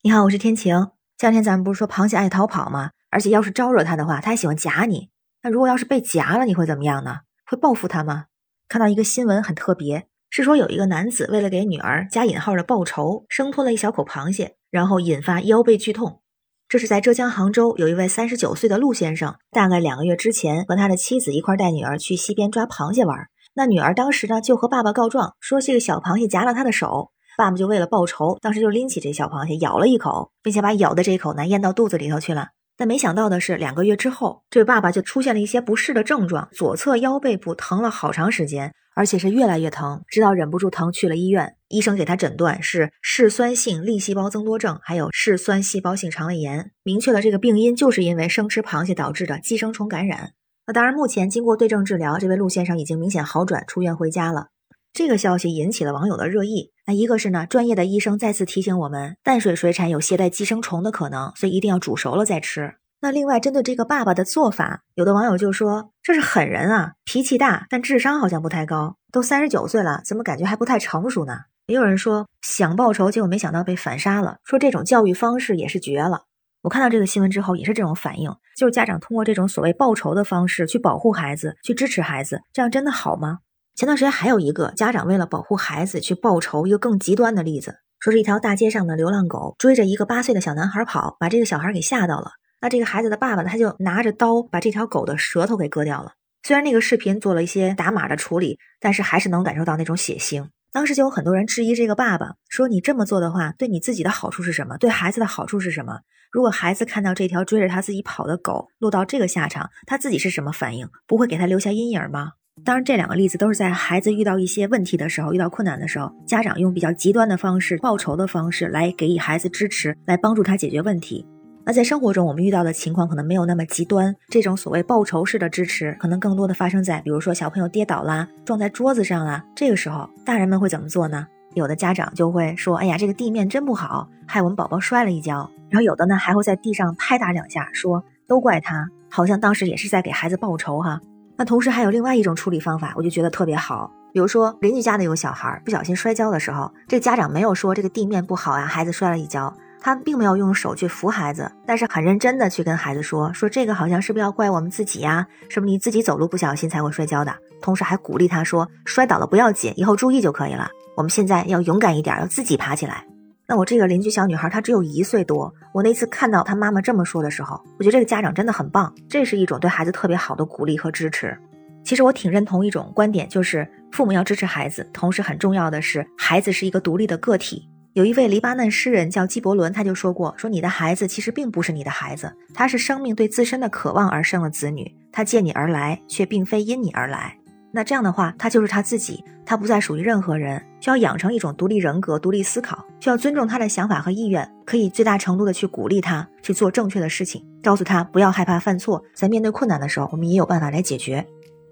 你好，我是天晴。前两天咱们不是说螃蟹爱逃跑吗？而且要是招惹它的话，它还喜欢夹你。那如果要是被夹了，你会怎么样呢？会报复它吗？看到一个新闻很特别，是说有一个男子为了给女儿加引号的报仇，生吞了一小口螃蟹，然后引发腰背剧痛。这是在浙江杭州，有一位三十九岁的陆先生，大概两个月之前和他的妻子一块带女儿去溪边抓螃蟹玩。那女儿当时呢就和爸爸告状，说这个小螃蟹夹了他的手。爸爸就为了报仇，当时就拎起这小螃蟹咬了一口，并且把咬的这一口呢咽到肚子里头去了。但没想到的是，两个月之后，这位爸爸就出现了一些不适的症状，左侧腰背部疼了好长时间，而且是越来越疼，直到忍不住疼去了医院。医生给他诊断是嗜酸性粒细胞增多症，还有嗜酸细胞性肠胃炎。明确了这个病因就是因为生吃螃蟹导致的寄生虫感染。那当然，目前经过对症治疗，这位陆先生已经明显好转，出院回家了。这个消息引起了网友的热议。那一个是呢，专业的医生再次提醒我们，淡水水产有携带寄生虫的可能，所以一定要煮熟了再吃。那另外，针对这个爸爸的做法，有的网友就说这是狠人啊，脾气大，但智商好像不太高，都三十九岁了，怎么感觉还不太成熟呢？也有人说想报仇，结果没想到被反杀了，说这种教育方式也是绝了。我看到这个新闻之后也是这种反应，就是家长通过这种所谓报仇的方式去保护孩子，去支持孩子，这样真的好吗？前段时间还有一个家长为了保护孩子去报仇，一个更极端的例子，说是一条大街上的流浪狗追着一个八岁的小男孩跑，把这个小孩给吓到了。那这个孩子的爸爸呢，他就拿着刀把这条狗的舌头给割掉了。虽然那个视频做了一些打码的处理，但是还是能感受到那种血腥。当时就有很多人质疑这个爸爸，说你这么做的话，对你自己的好处是什么？对孩子的好处是什么？如果孩子看到这条追着他自己跑的狗落到这个下场，他自己是什么反应？不会给他留下阴影吗？当然，这两个例子都是在孩子遇到一些问题的时候，遇到困难的时候，家长用比较极端的方式、报仇的方式来给予孩子支持，来帮助他解决问题。那在生活中，我们遇到的情况可能没有那么极端，这种所谓报仇式的支持，可能更多的发生在，比如说小朋友跌倒啦，撞在桌子上啦，这个时候，大人们会怎么做呢？有的家长就会说：“哎呀，这个地面真不好，害我们宝宝摔了一跤。”然后有的呢，还会在地上拍打两下，说：“都怪他，好像当时也是在给孩子报仇哈。”那同时还有另外一种处理方法，我就觉得特别好。比如说邻居家的有小孩不小心摔跤的时候，这个家长没有说这个地面不好呀，孩子摔了一跤，他并没有用手去扶孩子，但是很认真的去跟孩子说，说这个好像是不是要怪我们自己呀？是不是你自己走路不小心才会摔跤的？同时还鼓励他说，摔倒了不要紧，以后注意就可以了。我们现在要勇敢一点，要自己爬起来。那我这个邻居小女孩，她只有一岁多。我那次看到她妈妈这么说的时候，我觉得这个家长真的很棒，这是一种对孩子特别好的鼓励和支持。其实我挺认同一种观点，就是父母要支持孩子，同时很重要的是，孩子是一个独立的个体。有一位黎巴嫩诗人叫纪伯伦，他就说过：说你的孩子其实并不是你的孩子，他是生命对自身的渴望而生的子女，他借你而来，却并非因你而来。那这样的话，他就是他自己，他不再属于任何人，需要养成一种独立人格、独立思考，需要尊重他的想法和意愿，可以最大程度的去鼓励他去做正确的事情，告诉他不要害怕犯错，在面对困难的时候，我们也有办法来解决。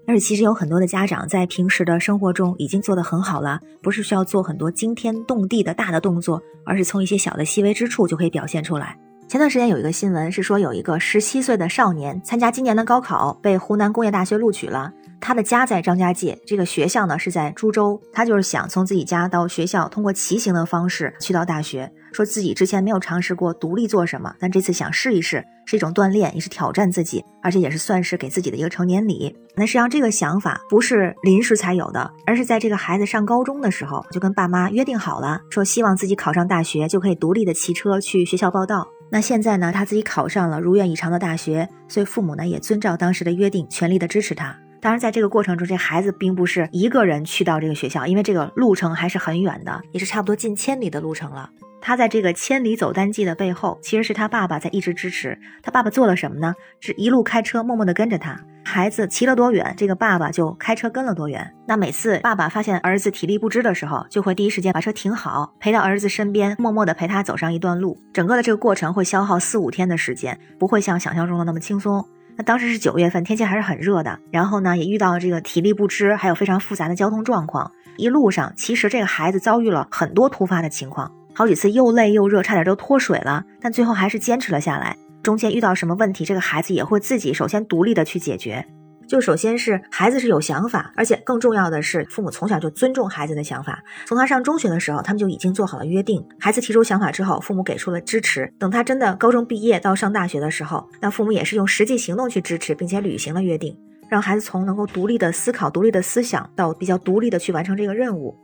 而且，其实有很多的家长在平时的生活中已经做得很好了，不是需要做很多惊天动地的大的动作，而是从一些小的细微之处就可以表现出来。前段时间有一个新闻是说，有一个十七岁的少年参加今年的高考，被湖南工业大学录取了。他的家在张家界，这个学校呢是在株洲。他就是想从自己家到学校，通过骑行的方式去到大学。说自己之前没有尝试过独立做什么，但这次想试一试，是一种锻炼，也是挑战自己，而且也是算是给自己的一个成年礼。那实际上这个想法不是临时才有的，而是在这个孩子上高中的时候就跟爸妈约定好了，说希望自己考上大学就可以独立的骑车去学校报道。那现在呢，他自己考上了如愿以偿的大学，所以父母呢也遵照当时的约定，全力的支持他。当然，在这个过程中，这孩子并不是一个人去到这个学校，因为这个路程还是很远的，也是差不多近千里的路程了。他在这个千里走单骑的背后，其实是他爸爸在一直支持。他爸爸做了什么呢？是一路开车，默默的跟着他。孩子骑了多远，这个爸爸就开车跟了多远。那每次爸爸发现儿子体力不支的时候，就会第一时间把车停好，陪到儿子身边，默默的陪他走上一段路。整个的这个过程会消耗四五天的时间，不会像想象中的那么轻松。那当时是九月份，天气还是很热的。然后呢，也遇到这个体力不支，还有非常复杂的交通状况。一路上，其实这个孩子遭遇了很多突发的情况，好几次又累又热，差点都脱水了。但最后还是坚持了下来。中间遇到什么问题，这个孩子也会自己首先独立的去解决。就首先是孩子是有想法，而且更重要的是，父母从小就尊重孩子的想法。从他上中学的时候，他们就已经做好了约定。孩子提出想法之后，父母给出了支持。等他真的高中毕业到上大学的时候，那父母也是用实际行动去支持，并且履行了约定，让孩子从能够独立的思考、独立的思想到比较独立的去完成这个任务。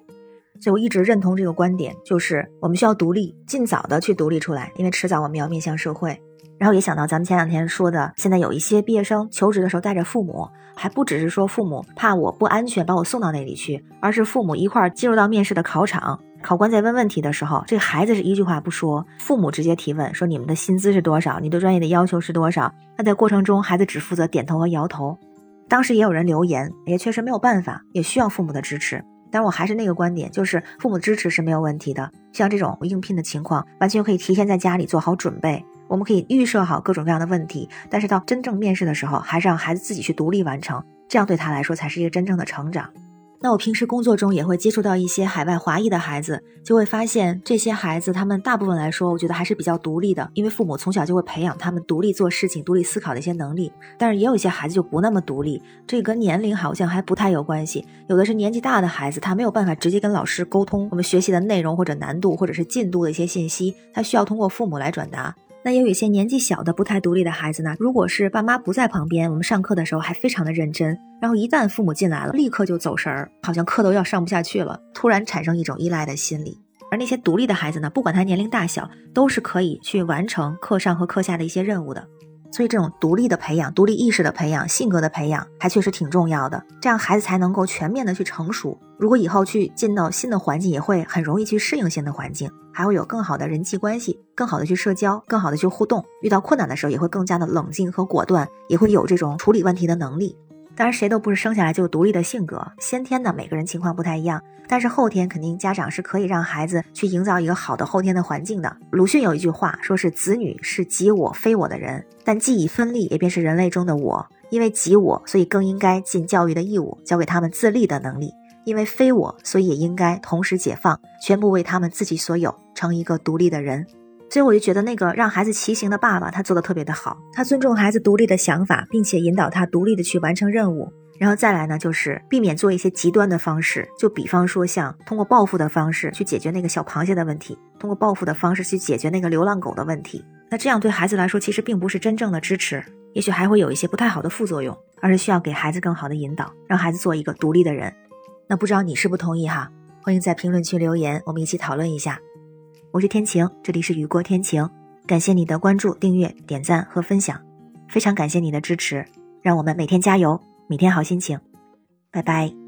所以我一直认同这个观点，就是我们需要独立，尽早的去独立出来，因为迟早我们要面向社会。然后也想到咱们前两天说的，现在有一些毕业生求职的时候带着父母，还不只是说父母怕我不安全把我送到那里去，而是父母一块儿进入到面试的考场，考官在问问题的时候，这孩子是一句话不说，父母直接提问说你们的薪资是多少，你对专业的要求是多少？那在过程中，孩子只负责点头和摇头。当时也有人留言，也确实没有办法，也需要父母的支持。但我还是那个观点，就是父母支持是没有问题的。像这种应聘的情况，完全可以提前在家里做好准备。我们可以预设好各种各样的问题，但是到真正面试的时候，还是让孩子自己去独立完成，这样对他来说才是一个真正的成长。那我平时工作中也会接触到一些海外华裔的孩子，就会发现这些孩子他们大部分来说，我觉得还是比较独立的，因为父母从小就会培养他们独立做事情、独立思考的一些能力。但是也有一些孩子就不那么独立，这跟年龄好像还不太有关系。有的是年纪大的孩子，他没有办法直接跟老师沟通我们学习的内容或者难度或者是进度的一些信息，他需要通过父母来转达。那也有一些年纪小的不太独立的孩子呢。如果是爸妈不在旁边，我们上课的时候还非常的认真，然后一旦父母进来了，立刻就走神儿，好像课都要上不下去了，突然产生一种依赖的心理。而那些独立的孩子呢，不管他年龄大小，都是可以去完成课上和课下的一些任务的。所以，这种独立的培养、独立意识的培养、性格的培养，还确实挺重要的。这样孩子才能够全面的去成熟。如果以后去进到新的环境，也会很容易去适应新的环境，还会有更好的人际关系，更好的去社交，更好的去互动。遇到困难的时候，也会更加的冷静和果断，也会有这种处理问题的能力。当然，谁都不是生下来就独立的性格，先天的每个人情况不太一样。但是后天肯定家长是可以让孩子去营造一个好的后天的环境的。鲁迅有一句话，说是子女是即我非我的人，但既已分立，也便是人类中的我。因为即我，所以更应该尽教育的义务，教给他们自立的能力；因为非我，所以也应该同时解放，全部为他们自己所有，成一个独立的人。所以我就觉得那个让孩子骑行的爸爸，他做的特别的好。他尊重孩子独立的想法，并且引导他独立的去完成任务。然后再来呢，就是避免做一些极端的方式，就比方说像通过报复的方式去解决那个小螃蟹的问题，通过报复的方式去解决那个流浪狗的问题。那这样对孩子来说，其实并不是真正的支持，也许还会有一些不太好的副作用，而是需要给孩子更好的引导，让孩子做一个独立的人。那不知道你是不同意哈？欢迎在评论区留言，我们一起讨论一下。我是天晴，这里是雨过天晴。感谢你的关注、订阅、点赞和分享，非常感谢你的支持，让我们每天加油，每天好心情。拜拜。